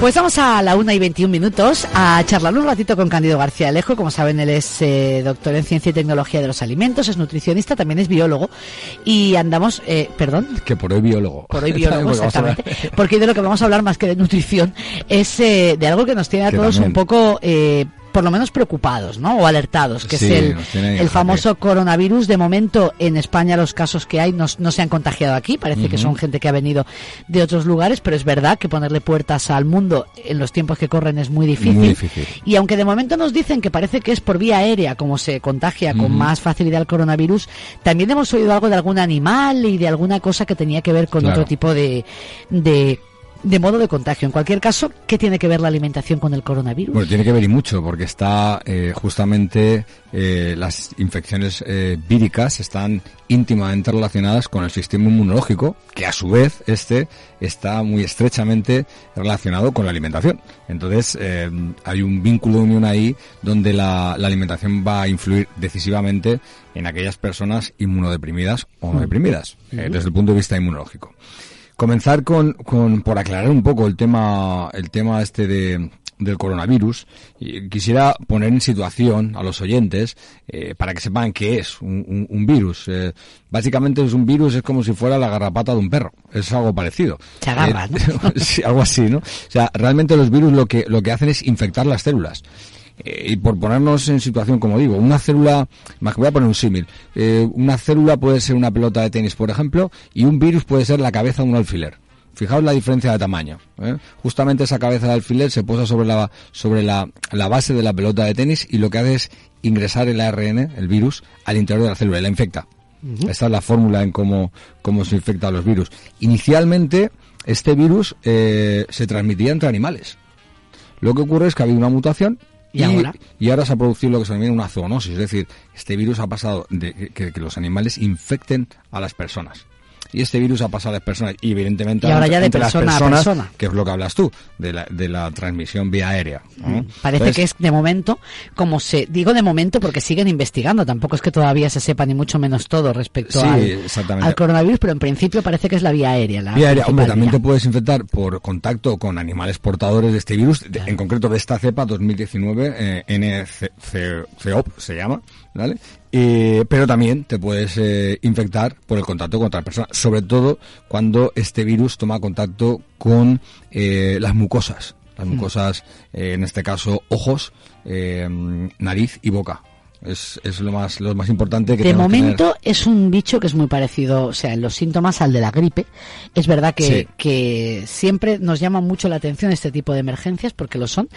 Pues vamos a la una y 21 minutos a charlar un ratito con Cándido García Alejo. Como saben, él es eh, doctor en Ciencia y Tecnología de los Alimentos, es nutricionista, también es biólogo. Y andamos, eh, perdón. Que por hoy biólogo. Por hoy biólogo, exactamente. Porque de lo que vamos a hablar más que de nutrición es eh, de algo que nos tiene a todos un poco eh, por lo menos preocupados, ¿no? O alertados, que Sí, es el, el famoso coronavirus. De momento, en España los casos que hay no, no se han contagiado aquí. Parece que son gente que ha venido de otros lugares, pero es verdad que ponerle puertas al mundo en los tiempos que corren es muy difícil. Muy difícil. Y aunque de momento nos dicen que parece que es por vía aérea como se contagia con más facilidad el coronavirus, también hemos oído algo de algún animal y de alguna cosa que tenía que ver con Claro. otro tipo de, de, de modo de contagio. En cualquier caso, ¿qué tiene que ver la alimentación con el coronavirus? Bueno, tiene que ver y mucho, porque está eh, justamente eh, las infecciones eh, víricas están íntimamente relacionadas con el sistema inmunológico, que a su vez este está muy estrechamente relacionado con la alimentación. Entonces eh, hay un vínculo de unión ahí donde la, la alimentación va a influir decisivamente en aquellas personas inmunodeprimidas o no deprimidas, eh, desde el punto de vista inmunológico. Comenzar con, con por aclarar un poco el tema, el tema este de, del coronavirus. Y quisiera poner en situación a los oyentes eh, para que sepan qué es un, un- un virus. Eh, básicamente es un virus, es como si fuera la garrapata de un perro. Es algo parecido. Se agarra, Eh, sí, algo así, ¿no? O sea, realmente los virus lo que, lo que hacen es infectar las células. Eh, y por ponernos en situación, como digo, una célula, más que voy a poner un símil, eh, una célula puede ser una pelota de tenis, por ejemplo, y un virus puede ser la cabeza de un alfiler. Fijaos la diferencia de tamaño. ¿eh? Justamente esa cabeza de alfiler se posa sobre la sobre la, la base de la pelota de tenis y lo que hace es ingresar el ARN, el virus, al interior de la célula y la infecta. Esta es la fórmula en cómo, cómo se infectan los virus. Inicialmente, este virus eh, se transmitía entre animales. Lo que ocurre es que ha habido una mutación ¿Y ahora? y ahora se ha producido lo que se denomina una zoonosis, es decir, este virus ha pasado de que- que, que los animales infecten a las personas. Y este virus ha pasado a las personas y evidentemente Y ahora ya de las persona a persona. que es lo que hablas tú, de la, de la transmisión vía aérea. ¿no? Parece Entonces, que es de momento, como se, digo de momento porque siguen investigando, tampoco es que todavía se sepa ni mucho menos todo respecto Sí, al, coronavirus, pero en principio parece que es la vía aérea. La Vía aérea, hombre, también vía. te puedes infectar por contacto con animales portadores de este virus, de- en concreto de esta cepa 2019, eh, NCOP se llama, ¿vale? Eh, pero también te puedes eh, infectar por el contacto con otra persona, sobre todo cuando este virus toma contacto con eh, las mucosas, las Mm. mucosas, en este caso ojos, nariz y boca. Es, es lo más lo más importante que De que momento es un bicho que es muy parecido, o sea, en los síntomas al de la gripe. Es verdad que, Sí. que siempre nos llama mucho la atención este tipo de emergencias, porque lo son,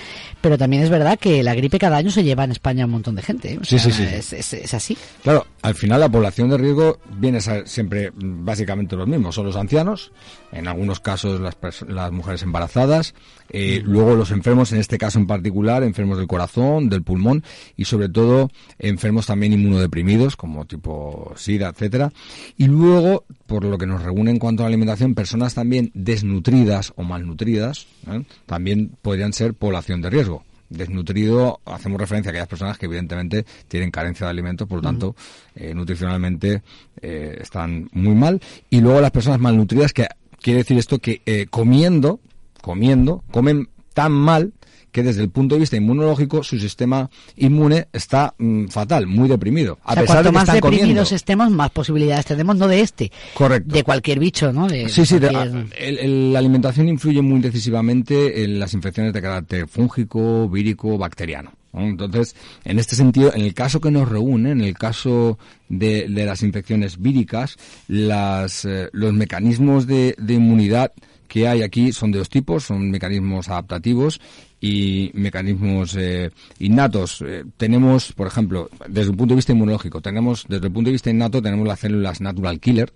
pero también es verdad que la gripe cada año se lleva en España a un montón de gente. ¿eh? O Sí, sea, sí, sí. Es, es- es así. Claro, al final la población de riesgo viene a ser siempre básicamente los mismos. Son los ancianos, en algunos casos las, las mujeres embarazadas, eh, luego los enfermos, en este caso en particular, enfermos del corazón, del pulmón y sobre todo enfermos también inmunodeprimidos como tipo SIDA, etcétera. Y luego, por lo que nos reúne en cuanto a la alimentación, personas también desnutridas o malnutridas, ¿eh? también podrían ser población de riesgo desnutrido, hacemos referencia a aquellas personas que evidentemente tienen carencia de alimentos, por lo tanto, eh, nutricionalmente eh, están muy mal. Y luego las personas malnutridas, que quiere decir esto que eh, comiendo, comiendo, comen tan mal que desde el punto de vista inmunológico su sistema inmune está mm, fatal, muy deprimido. A o sea, pesar cuanto de que más están deprimidos comiendo. estemos, más posibilidades tenemos, no de este, Correcto. de cualquier bicho, ¿no? De, Sí, sí, de- cualquier- el- el- la alimentación influye muy decisivamente en las infecciones de carácter fúngico, vírico, bacteriano. Entonces, en este sentido, en el caso que nos reúne, en el caso de, las infecciones víricas, las, eh, los mecanismos de, inmunidad que hay aquí son de dos tipos, son mecanismos adaptativos y mecanismos eh, innatos. Eh, tenemos, por ejemplo, desde un punto de vista inmunológico, tenemos, desde el punto de vista innato, tenemos las células natural killer,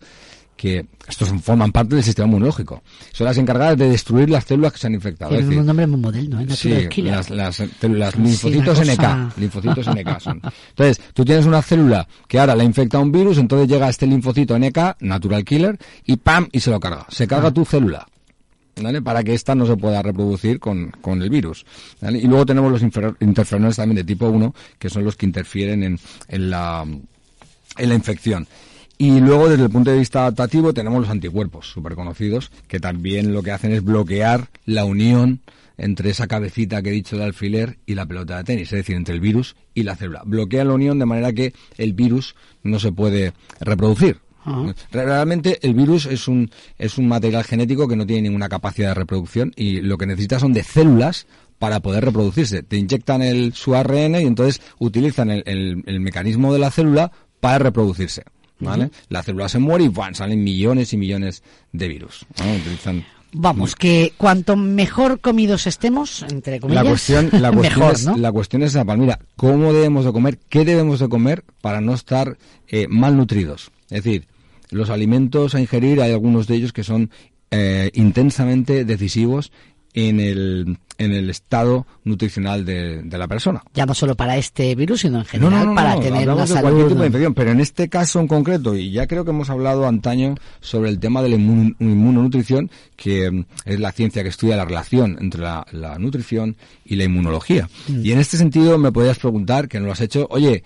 que estos forman parte del sistema inmunológico. Son las encargadas de destruir las células que se han infectado. Tiene un nombre muy moderno, ¿eh? sí, las, las, linfocitos NK. Linfocitos NK son. Entonces, tú tienes una célula que ahora la infecta un virus, entonces llega este linfocito NK, natural killer, y ¡pam! y se lo carga. Se carga ah. tu célula. ¿Vale? Para que ésta no se pueda reproducir con, con el virus. ¿vale? Y luego tenemos los interferones también de tipo 1, que son los que interfieren en, en la en la infección. Y luego, desde el punto de vista adaptativo, tenemos los anticuerpos, súper conocidos, que también lo que hacen es bloquear la unión entre esa cabecita que he dicho de alfiler y la pelota de tenis, es decir, entre el virus y la célula. Bloquea la unión de manera que el virus no se puede reproducir. Realmente el virus es un, es un material genético que no tiene ninguna capacidad de reproducción y lo que necesita son de células para poder reproducirse. Te inyectan el, su ARN y entonces utilizan el, el mecanismo de la célula para reproducirse. ¿vale? La célula se muere y ¡buan! salen millones y millones de virus. Vamos, que cuanto mejor comidos estemos, entre comillas, la cuestión, la cuestión es, La cuestión es esa, Palmira, ¿cómo debemos de comer? ¿Qué debemos de comer para no estar eh, malnutridos? Es decir, los alimentos a ingerir, hay algunos de ellos que son eh, intensamente decisivos en el, en el estado nutricional de, la persona. Ya no solo para este virus, sino en general para tener una salud. Cualquier tipo de infección, pero en este caso en concreto, y ya creo que hemos hablado antaño sobre el tema de la inmunonutrición, que mm, es la ciencia que estudia la relación entre la, nutrición y la inmunología. Mm. Y en este sentido me podrías preguntar, que no lo has hecho, oye,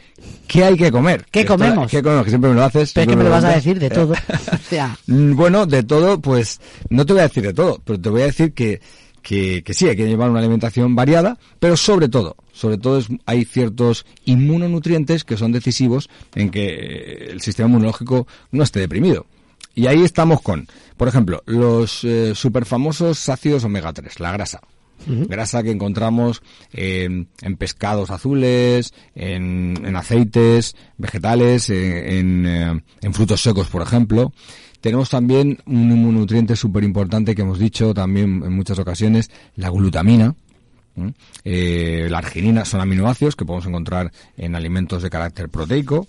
¿qué hay que comer? ¿Qué comemos? ¿Qué comemos? Que siempre me lo haces. Pero que me lo vas a decir de todo. Mm, bueno, de todo, pues no te voy a decir de todo, pero te voy a decir que que, que, sí, hay que llevar una alimentación variada, pero sobre todo, sobre todo es, hay ciertos inmunonutrientes que son decisivos en que el sistema inmunológico no esté deprimido. Y ahí estamos con, por ejemplo, los eh, superfamosos ácidos omega 3, la grasa. Grasa que encontramos en pescados azules, en, aceites vegetales, en, eh, en, frutos secos, por ejemplo. Tenemos también un inmunonutriente súper importante que hemos dicho también en muchas ocasiones, la glutamina. Eh, la arginina son aminoácidos que podemos encontrar en alimentos de carácter proteico.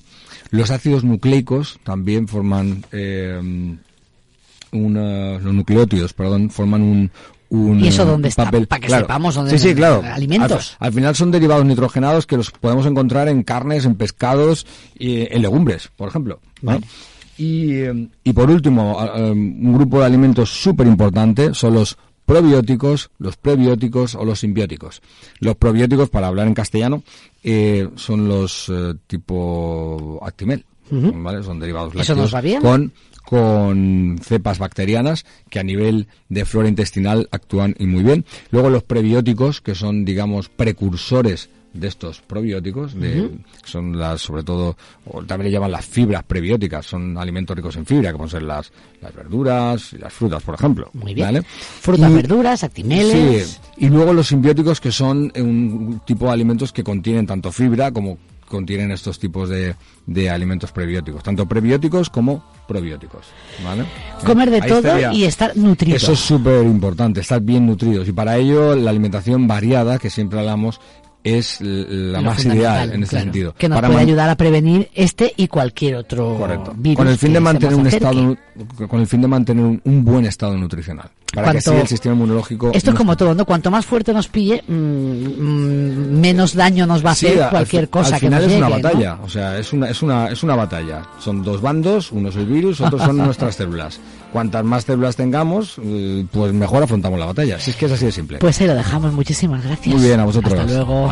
Los ácidos nucleicos también forman eh, los nucleótidos, perdón, forman un, un ¿Y eso dónde está? Para que sepamos dónde sí, sí, claro. alimentos. Al, final son derivados nitrogenados que los podemos encontrar en carnes, en pescados y en legumbres, por ejemplo. Y, y por último, un grupo de alimentos súper importante son los probióticos, los prebióticos o los simbióticos. Los probióticos, para hablar en castellano, eh, son los eh, tipo Actimel, ¿vale? Son derivados lácteos con con cepas bacterianas que a nivel de flora intestinal actúan y muy bien. Luego los prebióticos, que son, digamos, precursores de estos probióticos, de, son las, sobre todo, o también le llaman las fibras prebióticas, son alimentos ricos en fibra, como son las, las verduras y las frutas, por ejemplo. Muy bien. Frutas, verduras, actimeles. Sí, y luego los simbióticos, que son un tipo de alimentos que contienen tanto fibra como contienen estos tipos de, de alimentos prebióticos, tanto prebióticos como probióticos. ¿vale? Comer de todo y estar nutrido. Eso es súper importante, estar bien nutridos. Y para ello la alimentación variada, que siempre hablamos, es la más ideal en ese sentido. Que nos puede ayudar a prevenir este y cualquier otro virus. Con el fin de mantener un estado, con el fin de mantener un, buen estado nutricional. Para que así el sistema inmunológico. Esto es como todo, ¿no? Cuanto más fuerte nos pille, mm, mm, menos daño nos va a hacer cualquier cosa al final es una batalla, o sea, es una, es una, es una batalla. Son dos bandos, uno es el virus, otros son nuestras células. Cuantas más células tengamos, eh, pues mejor afrontamos la batalla. Si es que es así de simple. Pues ahí lo dejamos. Muchísimas gracias. Muy bien, a vosotros. Hasta luego.